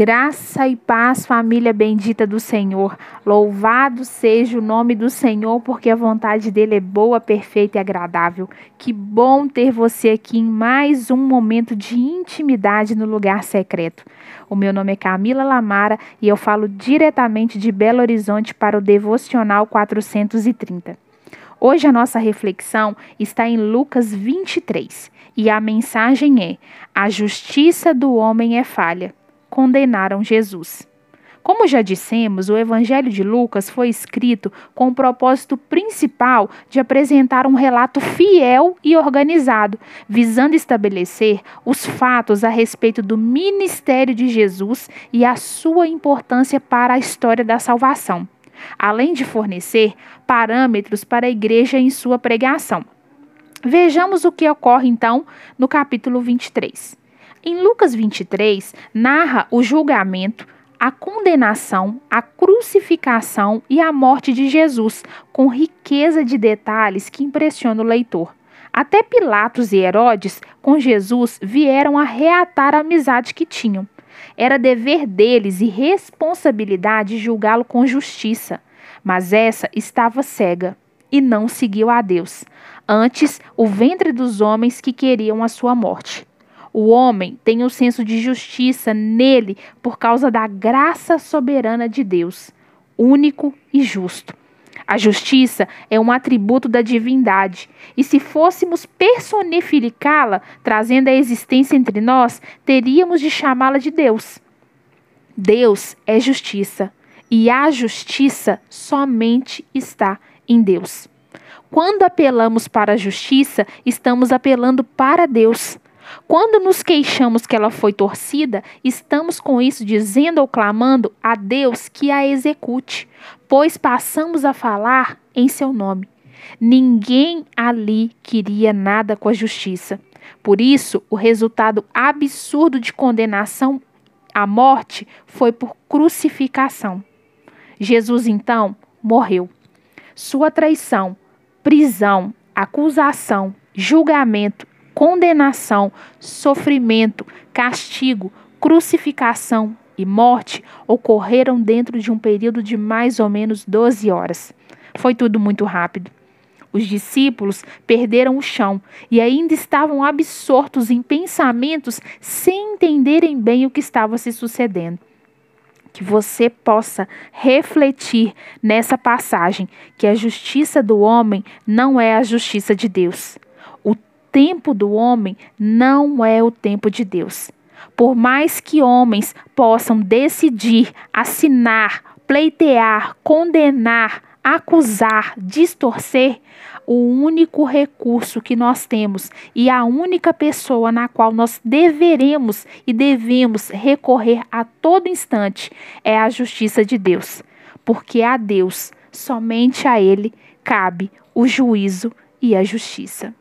Graça e paz, família bendita do Senhor. Louvado seja o nome do Senhor, porque a vontade dele é boa, perfeita e agradável. Que bom ter você aqui em mais um momento de intimidade no lugar secreto. O meu nome é Camila Lamara e eu falo diretamente de Belo Horizonte para o Devocional 430. Hoje a nossa reflexão está em Lucas 23 e a mensagem é: A justiça do homem é falha condenaram Jesus. Como já dissemos, o Evangelho de Lucas foi escrito com o propósito principal de apresentar um relato fiel e organizado, visando estabelecer os fatos a respeito do ministério de Jesus e a sua importância para a história da salvação, além de fornecer parâmetros para a igreja em sua pregação. Vejamos o que ocorre então no capítulo 23. Em Lucas 23, narra o julgamento, a condenação, a crucificação e a morte de Jesus, com riqueza de detalhes que impressiona o leitor. Até Pilatos e Herodes, com Jesus, vieram a reatar a amizade que tinham. Era dever deles e responsabilidade julgá-lo com justiça, mas essa estava cega e não seguiu a Deus. Antes, o ventre dos homens que queriam a sua morte. O homem tem o um senso de justiça nele por causa da graça soberana de Deus, único e justo. A justiça é um atributo da divindade, e se fôssemos personificá-la, trazendo a existência entre nós, teríamos de chamá-la de Deus. Deus é justiça, e a justiça somente está em Deus. Quando apelamos para a justiça, estamos apelando para Deus. Quando nos queixamos que ela foi torcida, estamos com isso dizendo ou clamando a Deus que a execute, pois passamos a falar em seu nome. Ninguém ali queria nada com a justiça. Por isso, o resultado absurdo de condenação à morte foi por crucificação. Jesus então morreu. Sua traição, prisão, acusação, julgamento condenação, sofrimento, castigo, crucificação e morte ocorreram dentro de um período de mais ou menos 12 horas. Foi tudo muito rápido. Os discípulos perderam o chão e ainda estavam absortos em pensamentos sem entenderem bem o que estava se sucedendo. Que você possa refletir nessa passagem que a justiça do homem não é a justiça de Deus tempo do homem não é o tempo de Deus. Por mais que homens possam decidir, assinar, pleitear, condenar, acusar, distorcer, o único recurso que nós temos e a única pessoa na qual nós deveremos e devemos recorrer a todo instante é a justiça de Deus. Porque a Deus, somente a Ele, cabe o juízo e a justiça.